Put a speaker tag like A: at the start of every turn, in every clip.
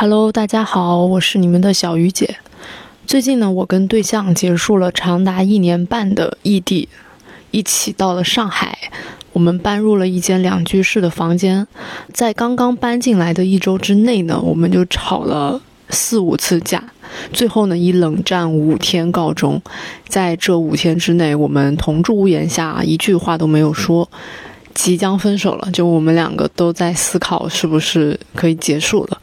A: Hello，大家好，我是你们的小鱼姐。最近呢，我跟对象结束了长达一年半的异地，一起到了上海。我们搬入了一间两居室的房间，在刚刚搬进来的一周之内呢，我们就吵了四五次架，最后呢以冷战五天告终。在这五天之内，我们同住屋檐下，一句话都没有说，即将分手了。就我们两个都在思考，是不是可以结束了。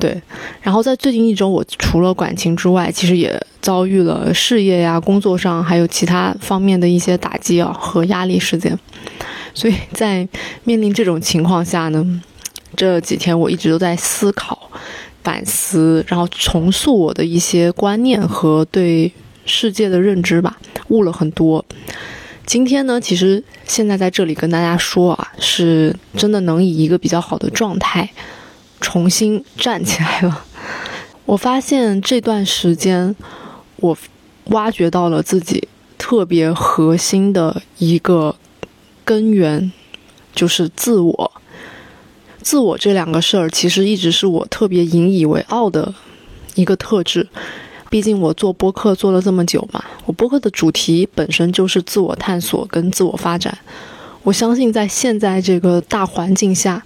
A: 对，然后在最近一周，我除了感情之外，其实也遭遇了事业呀、工作上还有其他方面的一些打击啊和压力事件。所以在面临这种情况下呢，这几天我一直都在思考、反思，然后重塑我的一些观念和对世界的认知吧，悟了很多。今天呢，其实现在在这里跟大家说啊，是真的能以一个比较好的状态重新站起来了。我发现这段时间，我挖掘到了自己特别核心的一个。根源就是自我，自我这两个事儿其实一直是我特别引以为傲的一个特质。毕竟我做播客做了这么久嘛，我播客的主题本身就是自我探索跟自我发展。我相信在现在这个大环境下，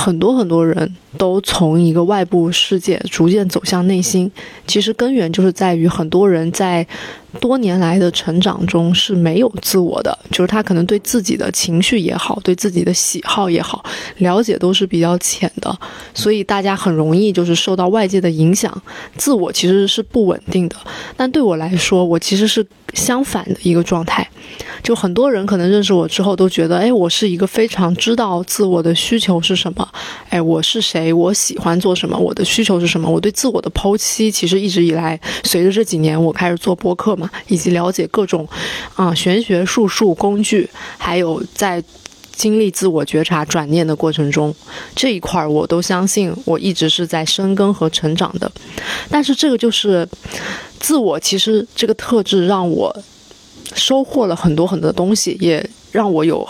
A: 很多很多人都从一个外部世界逐渐走向内心。其实根源就是在于很多人在。多年来的成长中是没有自我的，就是他可能对自己的情绪也好，对自己的喜好也好，了解都是比较浅的，所以大家很容易就是受到外界的影响，自我其实是不稳定的。但对我来说，我其实是相反的一个状态。就很多人可能认识我之后都觉得，哎，我是一个非常知道自我的需求是什么，哎，我是谁，我喜欢做什么，我的需求是什么。我对自我的剖析，其实一直以来，随着这几年我开始做播客嘛。以及了解各种，啊，玄学术数工具，还有在经历自我觉察转念的过程中，这一块儿我都相信，我一直是在深耕和成长的。但是这个就是自我，其实这个特质让我收获了很多很多东西，也让我有。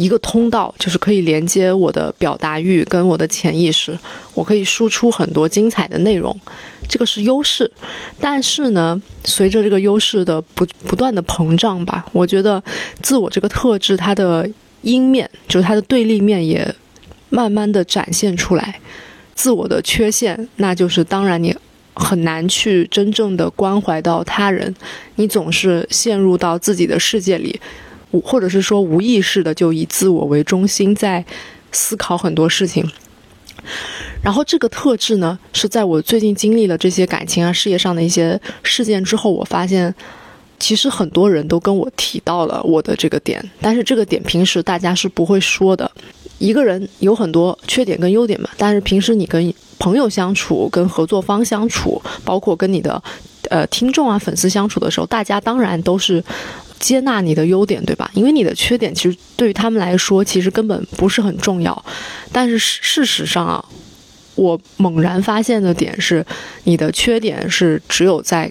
A: 一个通道就是可以连接我的表达欲跟我的潜意识，我可以输出很多精彩的内容，这个是优势。但是呢，随着这个优势的不不断的膨胀吧，我觉得自我这个特质它的阴面，就是它的对立面也慢慢的展现出来。自我的缺陷，那就是当然你很难去真正的关怀到他人，你总是陷入到自己的世界里。或者是说无意识的就以自我为中心在思考很多事情，然后这个特质呢是在我最近经历了这些感情啊、事业上的一些事件之后，我发现其实很多人都跟我提到了我的这个点，但是这个点平时大家是不会说的。一个人有很多缺点跟优点嘛，但是平时你跟朋友相处、跟合作方相处，包括跟你的呃听众啊、粉丝相处的时候，大家当然都是。接纳你的优点，对吧？因为你的缺点其实对于他们来说，其实根本不是很重要。但是事实上啊，我猛然发现的点是，你的缺点是只有在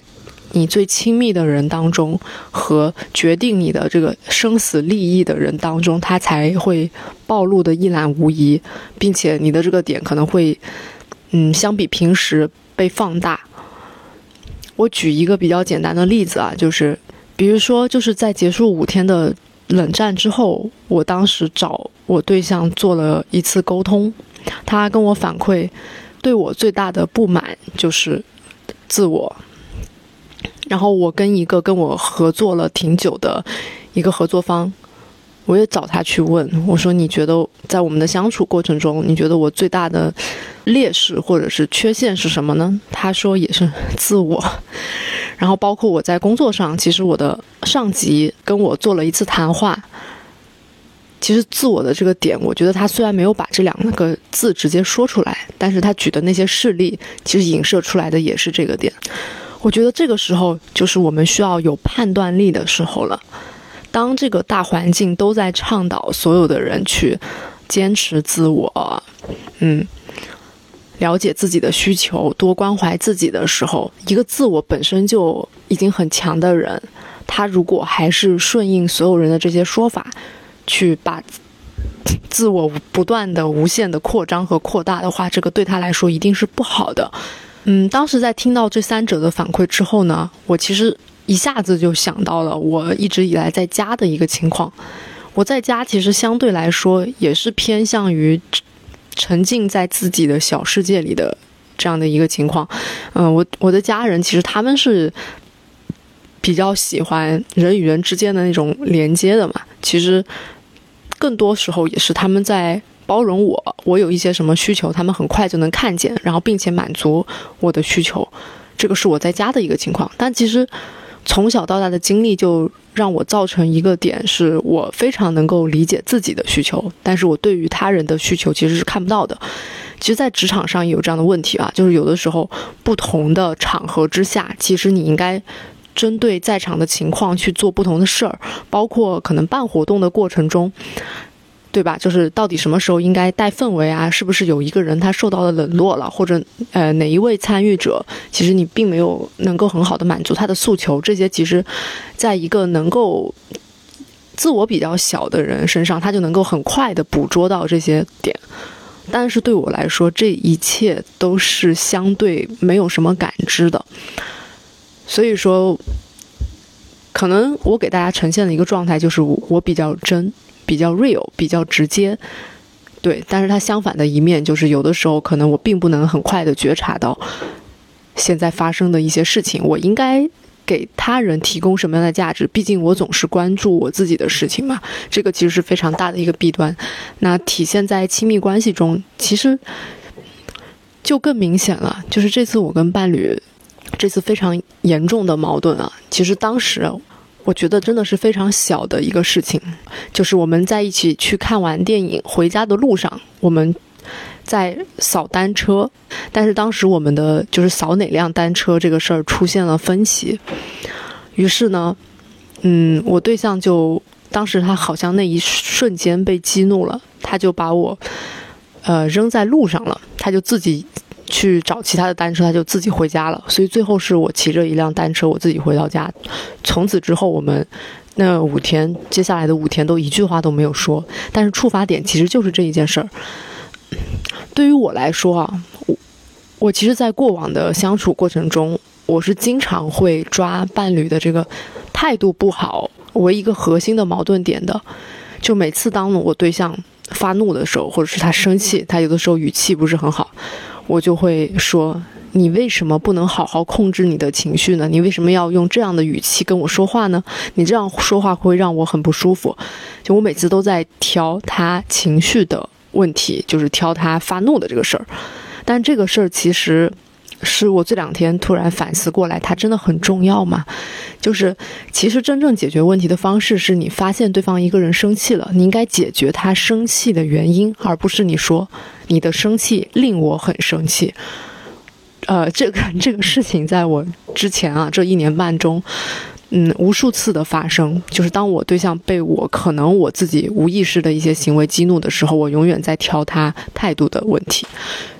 A: 你最亲密的人当中和决定你的这个生死利益的人当中，他才会暴露的一览无遗，并且你的这个点可能会，嗯，相比平时被放大。我举一个比较简单的例子啊，就是。比如说，就是在结束五天的冷战之后，我当时找我对象做了一次沟通，他跟我反馈，对我最大的不满就是自我。然后我跟一个跟我合作了挺久的一个合作方，我也找他去问，我说你觉得在我们的相处过程中，你觉得我最大的劣势或者是缺陷是什么呢？他说也是自我。然后包括我在工作上，其实我的上级跟我做了一次谈话。其实自我的这个点，我觉得他虽然没有把这两个字直接说出来，但是他举的那些事例，其实影射出来的也是这个点。我觉得这个时候就是我们需要有判断力的时候了。当这个大环境都在倡导所有的人去坚持自我，嗯。了解自己的需求，多关怀自己的时候，一个自我本身就已经很强的人，他如果还是顺应所有人的这些说法，去把 自我不断的无限的扩张和扩大的话，这个对他来说一定是不好的。嗯，当时在听到这三者的反馈之后呢，我其实一下子就想到了我一直以来在家的一个情况。我在家其实相对来说也是偏向于沉浸在自己的小世界里的这样的一个情况。嗯，我我的家人其实他们是比较喜欢人与人之间的那种连接的嘛。其实更多时候也是他们在。包容我，我有一些什么需求，他们很快就能看见，然后并且满足我的需求，这个是我在家的一个情况。但其实从小到大的经历就让我造成一个点，是我非常能够理解自己的需求，但是我对于他人的需求其实是看不到的。其实，在职场上也有这样的问题啊，就是有的时候不同的场合之下，其实你应该针对在场的情况去做不同的事儿，包括可能办活动的过程中。对吧？就是到底什么时候应该带氛围啊？是不是有一个人他受到了冷落了，或者呃哪一位参与者，其实你并没有能够很好的满足他的诉求？这些其实，在一个能够自我比较小的人身上，他就能够很快的捕捉到这些点。但是对我来说，这一切都是相对没有什么感知的。所以说，可能我给大家呈现的一个状态就是我比较真。比较 real，比较直接，对，但是它相反的一面就是，有的时候可能我并不能很快的觉察到现在发生的一些事情，我应该给他人提供什么样的价值？毕竟我总是关注我自己的事情嘛，这个其实是非常大的一个弊端。那体现在亲密关系中，其实就更明显了。就是这次我跟伴侣这次非常严重的矛盾啊，其实当时。我觉得真的是非常小的一个事情，就是我们在一起去看完电影回家的路上，我们在扫单车，但是当时我们的就是扫哪辆单车这个事儿出现了分歧，于是呢，嗯，我对象就当时他好像那一瞬间被激怒了，他就把我呃扔在路上了，他就自己。去找其他的单车，他就自己回家了。所以最后是我骑着一辆单车，我自己回到家。从此之后，我们那五天，接下来的五天都一句话都没有说。但是触发点其实就是这一件事儿。对于我来说啊，我我其实，在过往的相处过程中，我是经常会抓伴侣的这个态度不好为一个核心的矛盾点的。就每次当我对象发怒的时候，或者是他生气，他有的时候语气不是很好。我就会说，你为什么不能好好控制你的情绪呢？你为什么要用这样的语气跟我说话呢？你这样说话会让我很不舒服。就我每次都在挑他情绪的问题，就是挑他发怒的这个事儿。但这个事儿其实。是我这两天突然反思过来，它真的很重要吗？就是其实真正解决问题的方式是你发现对方一个人生气了，你应该解决他生气的原因，而不是你说你的生气令我很生气。呃，这个 这个事情在我之前啊这一年半中。嗯，无数次的发生，就是当我对象被我可能我自己无意识的一些行为激怒的时候，我永远在挑他态度的问题，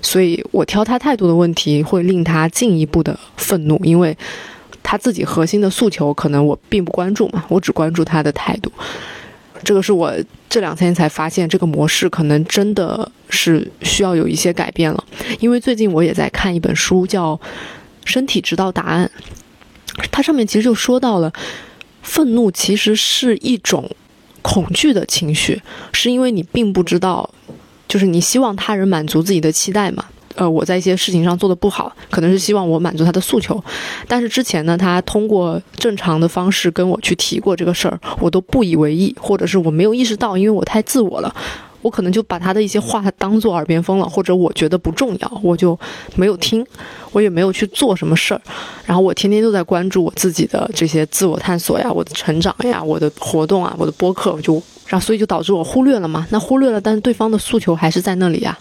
A: 所以我挑他态度的问题会令他进一步的愤怒，因为他自己核心的诉求可能我并不关注嘛，我只关注他的态度。这个是我这两天才发现，这个模式可能真的是需要有一些改变了，因为最近我也在看一本书，叫《身体知道答案》。它上面其实就说到了，愤怒其实是一种恐惧的情绪，是因为你并不知道，就是你希望他人满足自己的期待嘛。呃，我在一些事情上做的不好，可能是希望我满足他的诉求，但是之前呢，他通过正常的方式跟我去提过这个事儿，我都不以为意，或者是我没有意识到，因为我太自我了。我可能就把他的一些话当做耳边风了，或者我觉得不重要，我就没有听，我也没有去做什么事儿。然后我天天都在关注我自己的这些自我探索呀，我的成长呀，我的活动啊，我的播客，我就然后所以就导致我忽略了嘛。那忽略了，但是对方的诉求还是在那里呀。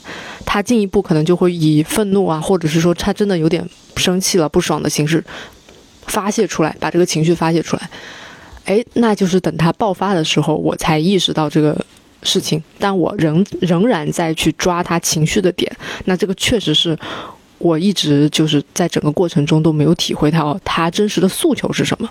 A: 他进一步可能就会以愤怒啊，或者是说他真的有点生气了、不爽的形式发泄出来，把这个情绪发泄出来。哎，那就是等他爆发的时候，我才意识到这个。事情，但我仍仍然在去抓他情绪的点，那这个确实是我一直就是在整个过程中都没有体会到他真实的诉求是什么。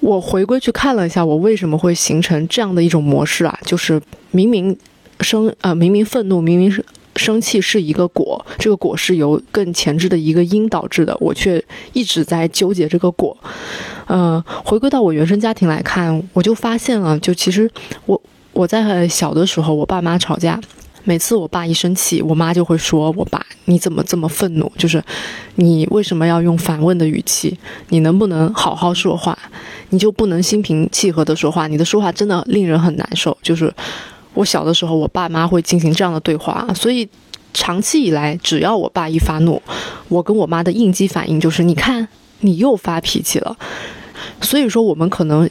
A: 我回归去看了一下，我为什么会形成这样的一种模式啊？就是明明生呃明明愤怒，明明是生气是一个果，这个果是由更前置的一个因导致的，我却一直在纠结这个果。呃，回归到我原生家庭来看，我就发现了，就其实我我在小的时候，我爸妈吵架。每次我爸一生气，我妈就会说：“我爸，你怎么这么愤怒？就是你为什么要用反问的语气？你能不能好好说话？你就不能心平气和的说话？你的说话真的令人很难受。”就是我小的时候，我爸妈会进行这样的对话，所以长期以来，只要我爸一发怒，我跟我妈的应激反应就是：“你看，你又发脾气了。”所以说，我们可能。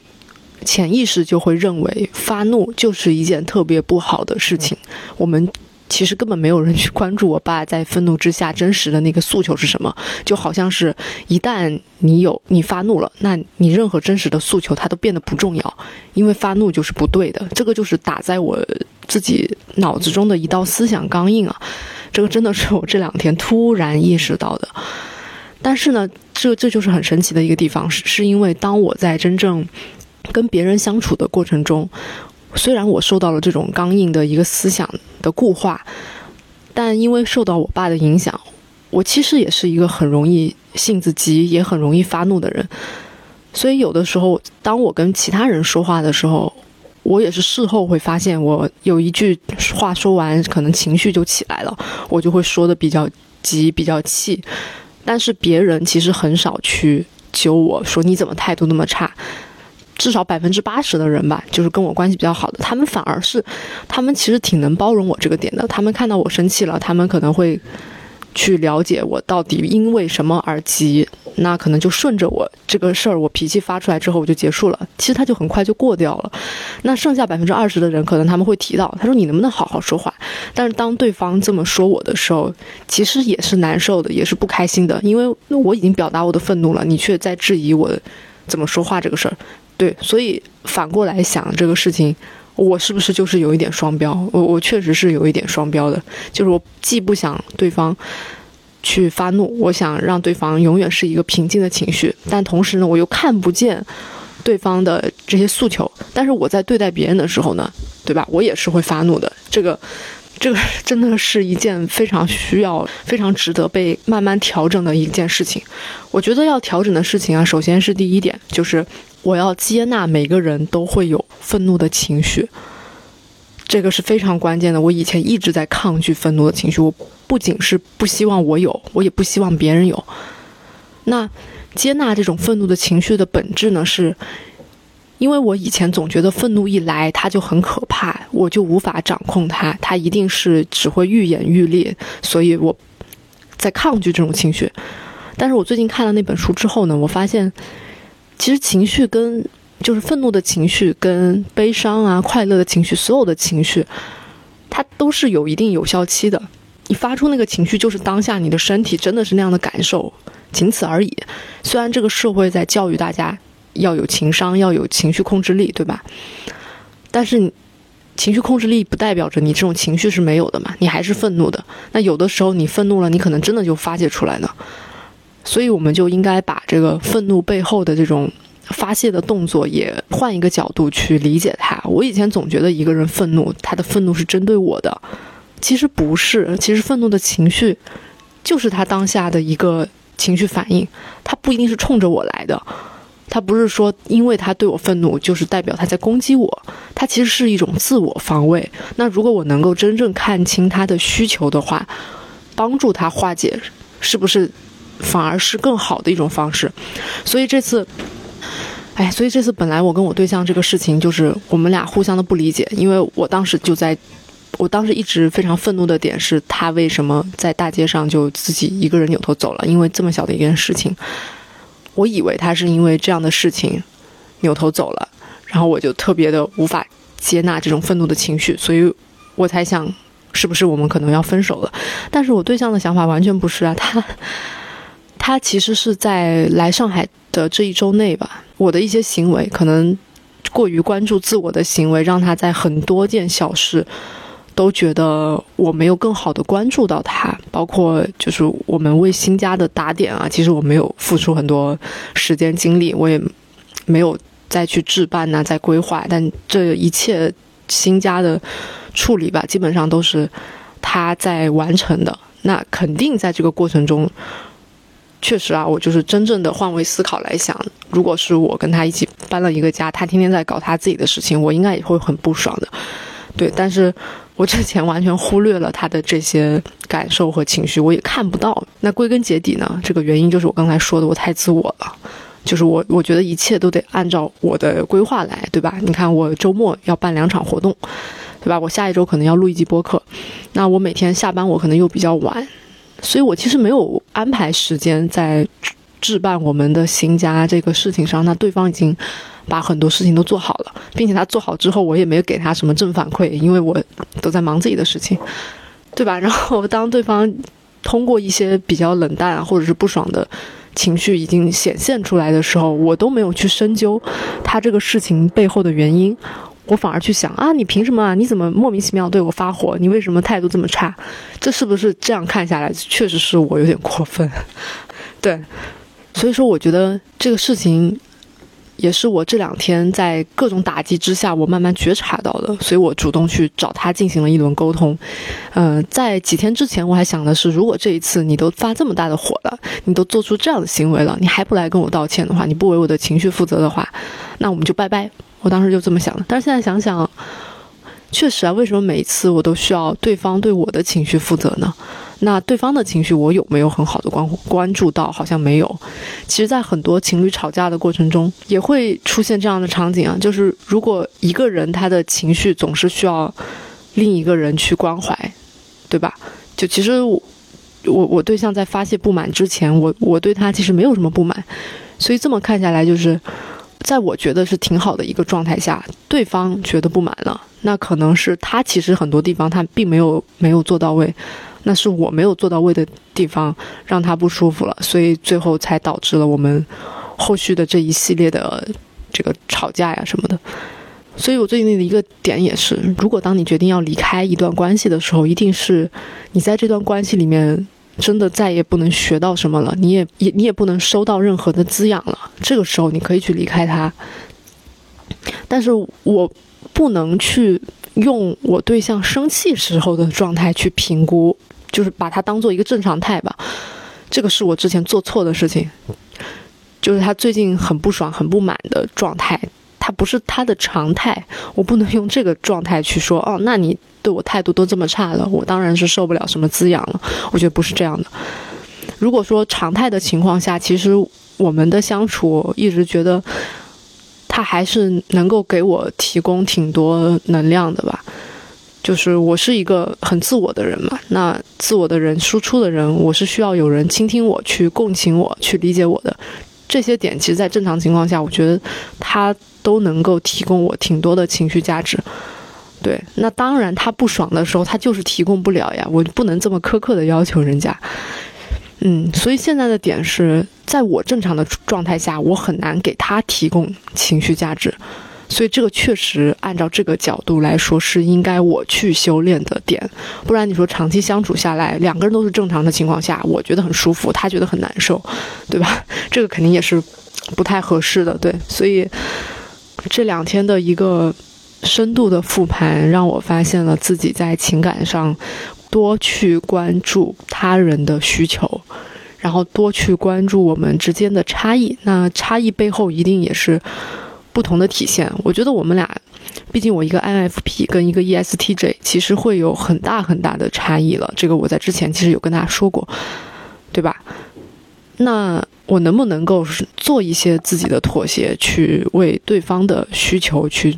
A: 潜意识就会认为发怒就是一件特别不好的事情。我们其实根本没有人去关注我爸在愤怒之下真实的那个诉求是什么，就好像是一旦你有你发怒了，那你任何真实的诉求它都变得不重要，因为发怒就是不对的。这个就是打在我自己脑子中的一道思想钢印啊！这个真的是我这两天突然意识到的。但是呢，这这就是很神奇的一个地方，是是因为当我在真正。跟别人相处的过程中，虽然我受到了这种刚硬的一个思想的固化，但因为受到我爸的影响，我其实也是一个很容易性子急，也很容易发怒的人。所以有的时候，当我跟其他人说话的时候，我也是事后会发现，我有一句话说完，可能情绪就起来了，我就会说的比较急，比较气。但是别人其实很少去揪我说你怎么态度那么差。至少百分之八十的人吧，就是跟我关系比较好的，他们反而是，他们其实挺能包容我这个点的。他们看到我生气了，他们可能会去了解我到底因为什么而急，那可能就顺着我这个事儿，我脾气发出来之后我就结束了。其实他就很快就过掉了。那剩下百分之二十的人，可能他们会提到，他说你能不能好好说话？但是当对方这么说我的时候，其实也是难受的，也是不开心的，因为我已经表达我的愤怒了，你却在质疑我怎么说话这个事儿。对，所以反过来想这个事情，我是不是就是有一点双标？我我确实是有一点双标的，就是我既不想对方去发怒，我想让对方永远是一个平静的情绪，但同时呢，我又看不见对方的这些诉求。但是我在对待别人的时候呢，对吧？我也是会发怒的。这个。这个真的是一件非常需要、非常值得被慢慢调整的一件事情。我觉得要调整的事情啊，首先是第一点，就是我要接纳每个人都会有愤怒的情绪，这个是非常关键的。我以前一直在抗拒愤怒的情绪，我不仅是不希望我有，我也不希望别人有。那接纳这种愤怒的情绪的本质呢，是。因为我以前总觉得愤怒一来，它就很可怕，我就无法掌控它，它一定是只会愈演愈烈，所以我在抗拒这种情绪。但是我最近看了那本书之后呢，我发现，其实情绪跟就是愤怒的情绪跟悲伤啊、快乐的情绪，所有的情绪，它都是有一定有效期的。你发出那个情绪，就是当下你的身体真的是那样的感受，仅此而已。虽然这个社会在教育大家。要有情商，要有情绪控制力，对吧？但是，情绪控制力不代表着你这种情绪是没有的嘛？你还是愤怒的。那有的时候你愤怒了，你可能真的就发泄出来了。所以，我们就应该把这个愤怒背后的这种发泄的动作也换一个角度去理解它。我以前总觉得一个人愤怒，他的愤怒是针对我的，其实不是。其实愤怒的情绪就是他当下的一个情绪反应，他不一定是冲着我来的。他不是说，因为他对我愤怒，就是代表他在攻击我。他其实是一种自我防卫。那如果我能够真正看清他的需求的话，帮助他化解，是不是反而是更好的一种方式？所以这次，哎，所以这次本来我跟我对象这个事情，就是我们俩互相的不理解，因为我当时就在，我当时一直非常愤怒的点是他为什么在大街上就自己一个人扭头走了？因为这么小的一件事情。我以为他是因为这样的事情扭头走了，然后我就特别的无法接纳这种愤怒的情绪，所以我才想是不是我们可能要分手了。但是我对象的想法完全不是啊，他他其实是在来上海的这一周内吧，我的一些行为可能过于关注自我的行为，让他在很多件小事。都觉得我没有更好的关注到他，包括就是我们为新家的打点啊，其实我没有付出很多时间精力，我也没有再去置办呐，在规划，但这一切新家的处理吧，基本上都是他在完成的。那肯定在这个过程中，确实啊，我就是真正的换位思考来想，如果是我跟他一起搬了一个家，他天天在搞他自己的事情，我应该也会很不爽的。对，但是我之前完全忽略了他的这些感受和情绪，我也看不到。那归根结底呢，这个原因就是我刚才说的，我太自我了。就是我，我觉得一切都得按照我的规划来，对吧？你看，我周末要办两场活动，对吧？我下一周可能要录一集播客，那我每天下班我可能又比较晚，所以我其实没有安排时间在置办我们的新家这个事情上。那对方已经把很多事情都做好了，并且他做好之后，我也没有给他什么正反馈，因为我都在忙自己的事情，对吧？然后当对方通过一些比较冷淡或者是不爽的。情绪已经显现出来的时候，我都没有去深究他这个事情背后的原因，我反而去想啊，你凭什么啊？你怎么莫名其妙对我发火？你为什么态度这么差？这是不是这样看下来，确实是我有点过分？对，所以说我觉得这个事情。也是我这两天在各种打击之下，我慢慢觉察到的，所以我主动去找他进行了一轮沟通。嗯，在几天之前，我还想的是，如果这一次你都发这么大的火了，你都做出这样的行为了，你还不来跟我道歉的话，你不为我的情绪负责的话，那我们就拜拜。我当时就这么想的，但是现在想想，确实啊，为什么每一次我都需要对方对我的情绪负责呢？那对方的情绪我有没有很好的关关注到？好像没有。其实，在很多情侣吵架的过程中，也会出现这样的场景啊，就是如果一个人他的情绪总是需要另一个人去关怀，对吧？就其实我我我对象在发泄不满之前，我我对他其实没有什么不满，所以这么看下来，就是在我觉得是挺好的一个状态下，对方觉得不满了，那可能是他其实很多地方他并没有没有做到位。那是我没有做到位的地方，让他不舒服了，所以最后才导致了我们后续的这一系列的这个吵架呀什么的。所以我最近的一个点也是，如果当你决定要离开一段关系的时候，一定是你在这段关系里面真的再也不能学到什么了，你也也你也不能收到任何的滋养了。这个时候你可以去离开他，但是我不能去用我对象生气时候的状态去评估。就是把它当做一个正常态吧，这个是我之前做错的事情。就是他最近很不爽、很不满的状态，他不是他的常态，我不能用这个状态去说哦，那你对我态度都这么差了，我当然是受不了什么滋养了。我觉得不是这样的。如果说常态的情况下，其实我们的相处一直觉得他还是能够给我提供挺多能量的吧。就是我是一个很自我的人嘛，那自我的人输出的人，我是需要有人倾听我，去共情我，去理解我的这些点。其实，在正常情况下，我觉得他都能够提供我挺多的情绪价值。对，那当然他不爽的时候，他就是提供不了呀，我不能这么苛刻的要求人家。嗯，所以现在的点是在我正常的状态下，我很难给他提供情绪价值。所以这个确实按照这个角度来说是应该我去修炼的点，不然你说长期相处下来，两个人都是正常的情况下，我觉得很舒服，他觉得很难受，对吧？这个肯定也是不太合适的，对。所以这两天的一个深度的复盘，让我发现了自己在情感上多去关注他人的需求，然后多去关注我们之间的差异。那差异背后一定也是。不同的体现，我觉得我们俩，毕竟我一个 INFP 跟一个 ESTJ，其实会有很大很大的差异了。这个我在之前其实有跟大家说过，对吧？那我能不能够做一些自己的妥协，去为对方的需求去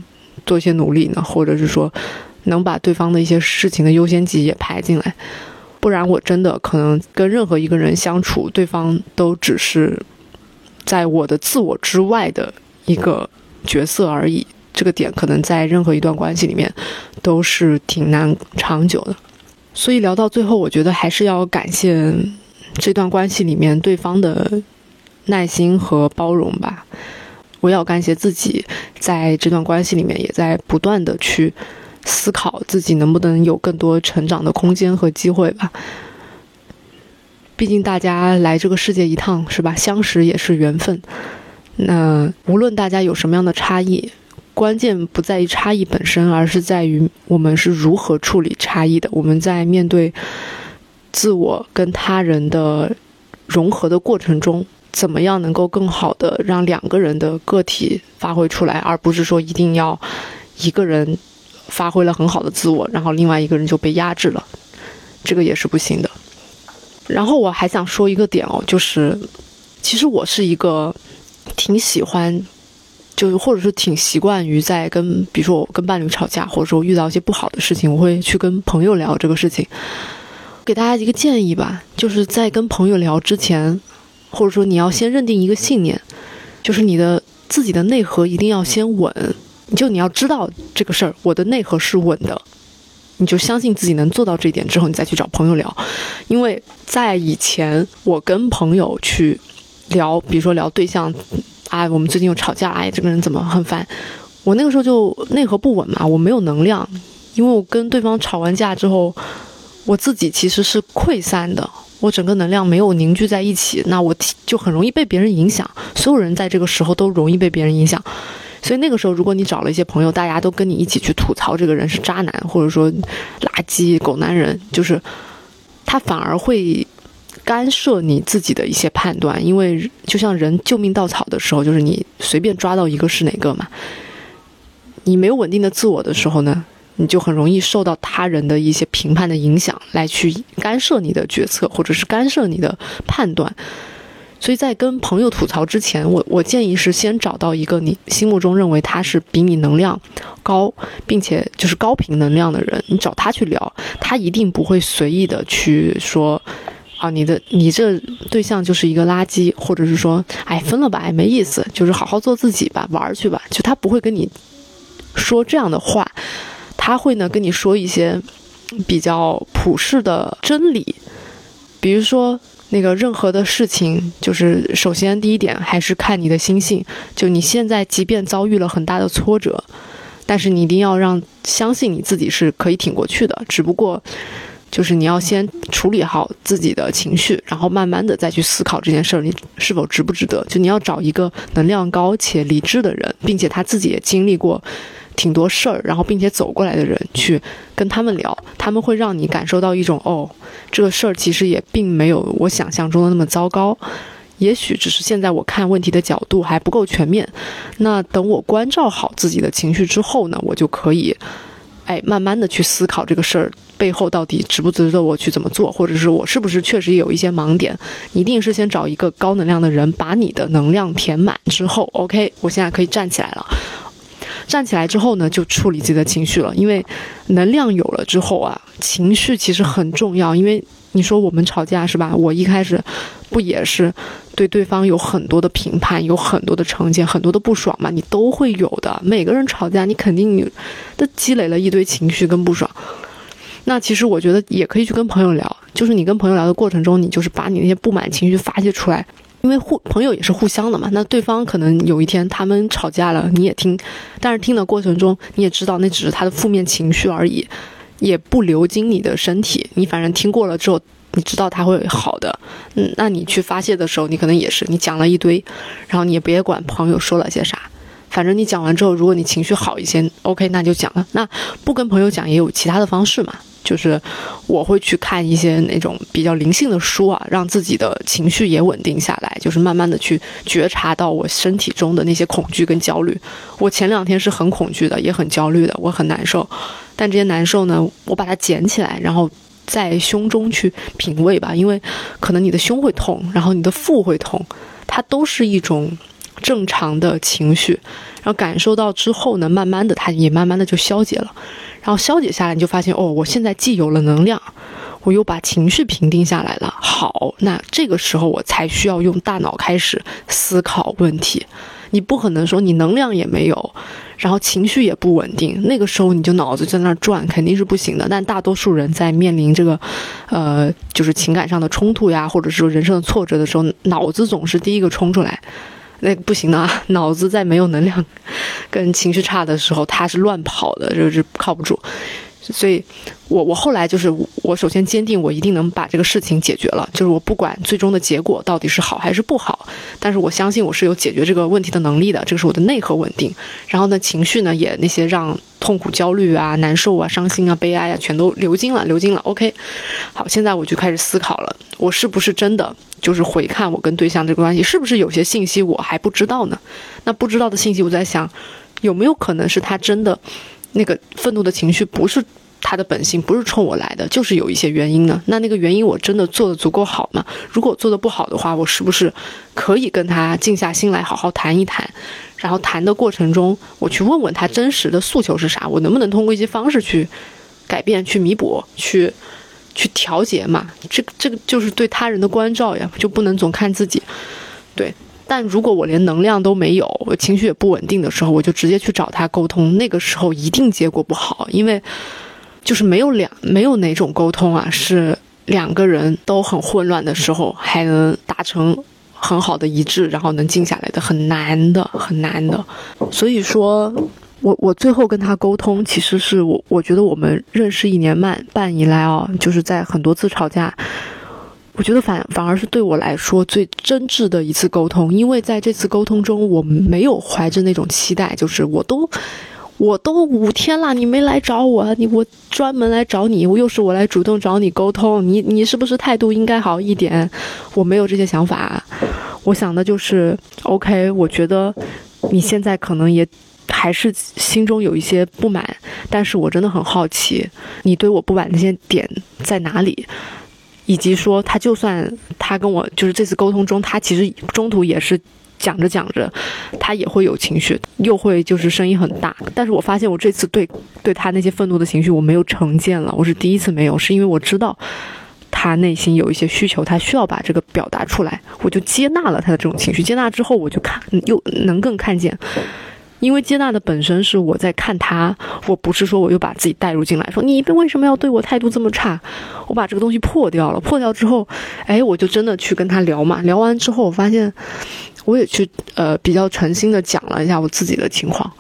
A: 做一些努力呢？或者是说，能把对方的一些事情的优先级也排进来？不然我真的可能跟任何一个人相处，对方都只是在我的自我之外的一个。角色而已，这个点可能在任何一段关系里面都是挺难长久的。所以聊到最后，我觉得还是要感谢这段关系里面对方的耐心和包容吧。我也要感谢自己在这段关系里面也在不断的去思考自己能不能有更多成长的空间和机会吧。毕竟大家来这个世界一趟是吧，相识也是缘分。那无论大家有什么样的差异，关键不在于差异本身，而是在于我们是如何处理差异的。我们在面对自我跟他人的融合的过程中，怎么样能够更好的让两个人的个体发挥出来，而不是说一定要一个人发挥了很好的自我，然后另外一个人就被压制了，这个也是不行的。然后我还想说一个点哦，就是其实我是一个挺喜欢。就是，或者是挺习惯于在跟，比如说我跟伴侣吵架，或者说遇到一些不好的事情，我会去跟朋友聊这个事情。给大家一个建议吧，就是在跟朋友聊之前，或者说你要先认定一个信念，就是你的自己的内核一定要先稳。就你要知道这个事儿，我的内核是稳的，你就相信自己能做到这一点之后，你再去找朋友聊。因为在以前，我跟朋友去聊，比如说聊对象。哎，我们最近又吵架，哎，这个人怎么很烦？我那个时候就内核不稳嘛，我没有能量，因为我跟对方吵完架之后，我自己其实是溃散的，我整个能量没有凝聚在一起，那我就很容易被别人影响。所有人在这个时候都容易被别人影响，所以那个时候，如果你找了一些朋友，大家都跟你一起去吐槽这个人是渣男，或者说垃圾狗男人，就是他反而会。干涉你自己的一些判断，因为就像人救命稻草的时候，就是你随便抓到一个是哪个嘛。你没有稳定的自我的时候呢，你就很容易受到他人的一些评判的影响，来去干涉你的决策，或者是干涉你的判断。所以在跟朋友吐槽之前，我我建议是先找到一个你心目中认为他是比你能量高，并且就是高频能量的人，你找他去聊，他一定不会随意的去说。啊，你的你这对象就是一个垃圾，或者是说，哎，分了吧，哎，没意思，就是好好做自己吧，玩去吧。就他不会跟你说这样的话，他会呢跟你说一些比较普世的真理，比如说那个任何的事情，就是首先第一点还是看你的心性。就你现在即便遭遇了很大的挫折，但是你一定要让相信你自己是可以挺过去的，只不过。就是你要先处理好自己的情绪，然后慢慢的再去思考这件事儿，你是否值不值得？就你要找一个能量高且理智的人，并且他自己也经历过挺多事儿，然后并且走过来的人去跟他们聊，他们会让你感受到一种哦，这个事儿其实也并没有我想象中的那么糟糕，也许只是现在我看问题的角度还不够全面。那等我关照好自己的情绪之后呢，我就可以。哎，慢慢的去思考这个事儿背后到底值不值得我去怎么做，或者是我是不是确实有一些盲点？一定是先找一个高能量的人，把你的能量填满之后，OK，我现在可以站起来了。站起来之后呢，就处理自己的情绪了。因为能量有了之后啊，情绪其实很重要。因为你说我们吵架是吧？我一开始不也是对对方有很多的评判，有很多的成见，很多的不爽嘛？你都会有的。每个人吵架，你肯定你都积累了一堆情绪跟不爽。那其实我觉得也可以去跟朋友聊，就是你跟朋友聊的过程中，你就是把你那些不满情绪发泄出来。因为互朋友也是互相的嘛。那对方可能有一天他们吵架了，你也听，但是听的过程中你也知道那只是他的负面情绪而已。也不流经你的身体，你反正听过了之后，你知道他会好的。嗯，那你去发泄的时候，你可能也是你讲了一堆，然后你也别管朋友说了些啥，反正你讲完之后，如果你情绪好一些，OK，那就讲了。那不跟朋友讲也有其他的方式嘛。就是我会去看一些那种比较灵性的书啊，让自己的情绪也稳定下来，就是慢慢的去觉察到我身体中的那些恐惧跟焦虑。我前两天是很恐惧的，也很焦虑的，我很难受。但这些难受呢，我把它捡起来，然后在胸中去品味吧，因为可能你的胸会痛，然后你的腹会痛，它都是一种正常的情绪。然后感受到之后呢，慢慢的它也慢慢的就消解了。然后消解下来，你就发现哦，我现在既有了能量，我又把情绪平定下来了。好，那这个时候我才需要用大脑开始思考问题。你不可能说你能量也没有，然后情绪也不稳定，那个时候你就脑子在那转，肯定是不行的。但大多数人在面临这个，呃，就是情感上的冲突呀，或者是说人生的挫折的时候，脑子总是第一个冲出来。那不行的，脑子在没有能量跟情绪差的时候，他是乱跑的，就是靠不住。所以，我我后来就是我首先坚定，我一定能把这个事情解决了。就是我不管最终的结果到底是好还是不好，但是我相信我是有解决这个问题的能力的。这个是我的内核稳定。然后呢，情绪呢也那些让痛苦、焦虑啊、难受啊、伤心啊、悲哀啊，全都流经了，流经了。OK，好，现在我就开始思考了，我是不是真的就是回看我跟对象这个关系，是不是有些信息我还不知道呢？那不知道的信息，我在想，有没有可能是他真的？那个愤怒的情绪不是他的本性，不是冲我来的，就是有一些原因呢。那那个原因我真的做的足够好吗？如果做的不好的话，我是不是可以跟他静下心来好好谈一谈？然后谈的过程中，我去问问他真实的诉求是啥？我能不能通过一些方式去改变、去弥补、去去调节嘛？这个这个就是对他人的关照呀，就不能总看自己，对。但如果我连能量都没有，我情绪也不稳定的时候，我就直接去找他沟通，那个时候一定结果不好，因为就是没有两没有哪种沟通啊，是两个人都很混乱的时候还能达成很好的一致，然后能静下来的，很难的，很难的。所以说，我我最后跟他沟通，其实是我我觉得我们认识一年半半以来啊，就是在很多次吵架。我觉得反反而是对我来说最真挚的一次沟通，因为在这次沟通中，我没有怀着那种期待，就是我都我都五天了，你没来找我，你我专门来找你，我又是我来主动找你沟通，你你是不是态度应该好一点？我没有这些想法，我想的就是，OK，我觉得你现在可能也还是心中有一些不满，但是我真的很好奇，你对我不满那些点在哪里？以及说，他就算他跟我就是这次沟通中，他其实中途也是讲着讲着，他也会有情绪，又会就是声音很大。但是我发现我这次对对他那些愤怒的情绪，我没有成见了，我是第一次没有，是因为我知道他内心有一些需求，他需要把这个表达出来，我就接纳了他的这种情绪。接纳之后，我就看又能更看见。因为接纳的本身是我在看他，我不是说我又把自己带入进来，说你为什么要对我态度这么差？我把这个东西破掉了，破掉之后，哎，我就真的去跟他聊嘛。聊完之后，我发现，我也去呃比较诚心的讲了一下我自己的情况。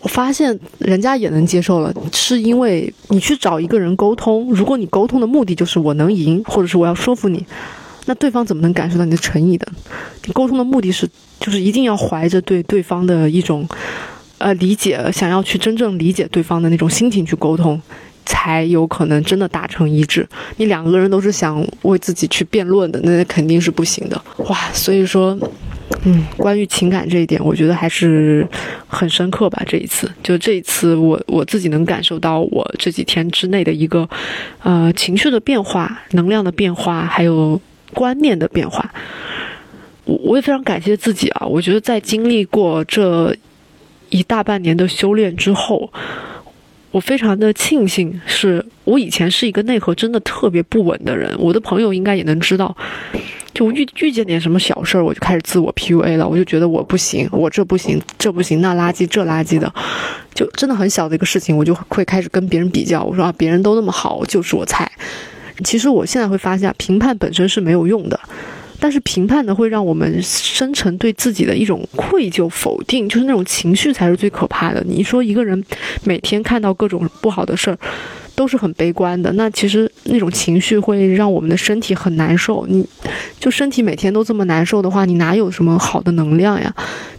A: 我发现人家也能接受了，是因为你去找一个人沟通，如果你沟通的目的就是我能赢，或者是我要说服你。那对方怎么能感受到你的诚意的？你沟通的目的是，就是一定要怀着对对方的一种，呃，理解，想要去真正理解对方的那种心情去沟通，才有可能真的达成一致。你两个人都是想为自己去辩论的，那肯定是不行的。哇，所以说，嗯，关于情感这一点，我觉得还是很深刻吧。这一次，就这一次，我我自己能感受到我这几天之内的一个，呃，情绪的变化，能量的变化，还有。观念的变化，我我也非常感谢自己啊！我觉得在经历过这一大半年的修炼之后，我非常的庆幸，是我以前是一个内核真的特别不稳的人。我的朋友应该也能知道，就遇遇见点什么小事儿，我就开始自我 PUA 了，我就觉得我不行，我这不行，这不行，那垃圾，这垃圾的，就真的很小的一个事情，我就会开始跟别人比较，我说啊，别人都那么好，就是我菜。其实我现在会发现，评判本身是没有用的，但是评判呢，会让我们生成对自己的一种愧疚、否定，就是那种情绪才是最可怕的。你说一个人每天看到各种不好的事儿，都是很悲观的，那其实那种情绪会让我们的身体很难受。你就身体每天都这么难受的话，你哪有什么好的能量呀？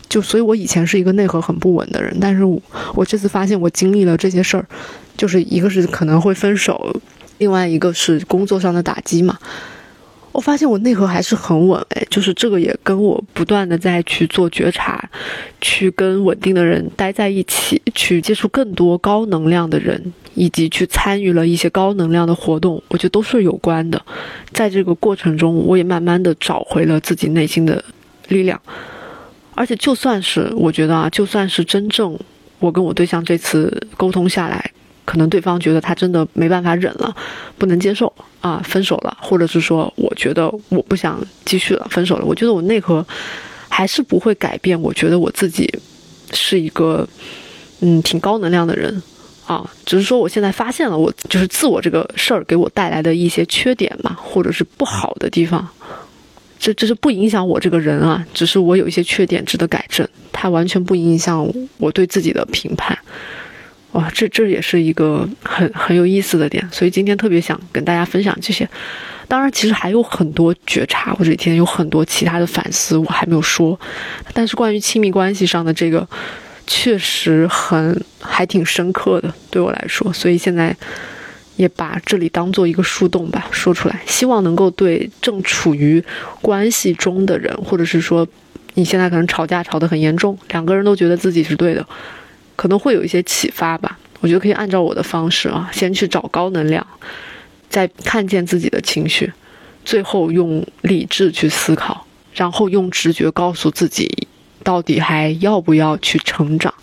A: 就所以，我以前是一个内核很不稳的人，但是我我这次发现，我经历了这些事儿，就是一个是可能会分手。另外一个是工作上的打击嘛，我发现我内核还是很稳哎，就是这个也跟我不断的在去做觉察，去跟稳定的人待在一起，去接触更多高能量的人，以及去参与了一些高能量的活动，我觉得都是有关的。在这个过程中，我也慢慢的找回了自己内心的力量，而且就算是我觉得啊，就算是真正我跟我对象这次沟通下来。可能对方觉得他真的没办法忍了，不能接受啊，分手了，或者是说，我觉得我不想继续了，分手了。我觉得我内核还是不会改变。我觉得我自己是一个嗯挺高能量的人啊，只是说我现在发现了我就是自我这个事儿给我带来的一些缺点嘛，或者是不好的地方。这这是不影响我这个人啊，只是我有一些缺点值得改正，它完全不影响我对自己的评判。哇，这这也是一个很很有意思的点，所以今天特别想跟大家分享这些。当然，其实还有很多觉察，我这几天有很多其他的反思，我还没有说。但是关于亲密关系上的这个，确实很还挺深刻的，对我来说。所以现在也把这里当做一个树洞吧，说出来，希望能够对正处于关系中的人，或者是说你现在可能吵架吵得很严重，两个人都觉得自己是对的，可能会有一些启发吧。我觉得可以按照我的方式啊，先去找高能量。再看见自己的情绪，最后用理智去思考，然后用直觉告诉自己，到底还要不要去成长。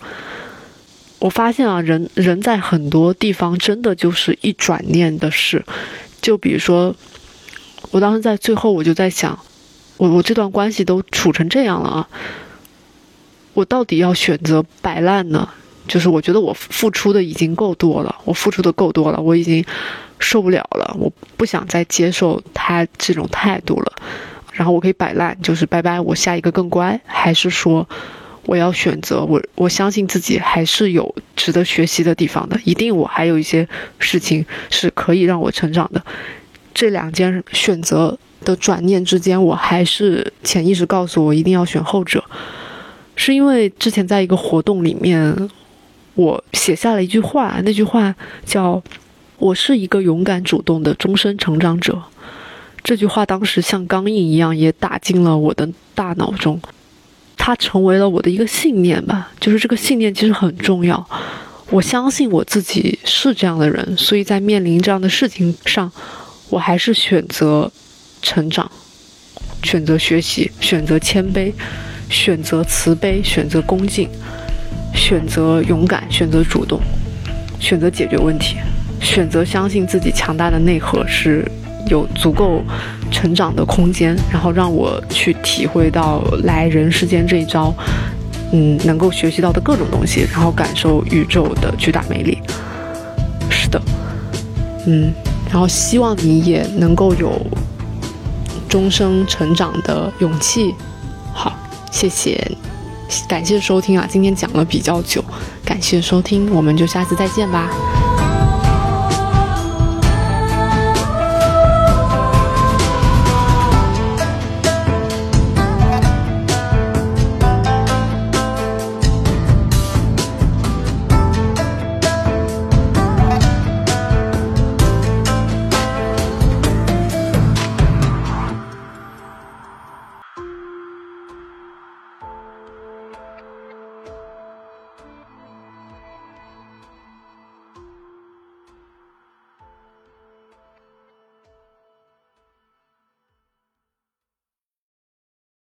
A: 我发现啊，人人在很多地方真的就是一转念的事。就比如说，我当时在最后，我就在想，我我这段关系都处成这样了啊，我到底要选择摆烂呢？就是我觉得我付出的已经够多了，我付出的够多了，我已经。受不了了，我不想再接受他这种态度了。然后我可以摆烂，就是拜拜，我下一个更乖，还是说我要选择我？我相信自己还是有值得学习的地方的，一定我还有一些事情是可以让我成长的。这两件选择的转念之间，我还是潜意识告诉我一定要选后者，是因为之前在一个活动里面，我写下了一句话，那句话叫。我是一个勇敢主动的终身成长者，这句话当时像钢印一样，也打进了我的大脑中，它成为了我的一个信念吧。就是这个信念其实很重要，我相信我自己是这样的人，所以在面临这样的事情上，我还是选择成长，选择学习，选择谦卑，选择慈悲，选择恭敬，选择勇敢，选择主动，选择解决问题。选择相信自己强大的内核是有足够成长的空间，然后让我去体会到来人世间这一招，嗯，能够学习到的各种东西，然后感受宇宙的巨大魅力。是的，嗯，然后希望你也能够有终生成长的勇气。好，谢谢，感谢收听啊，今天讲了比较久，感谢收听，我们就下次再见吧。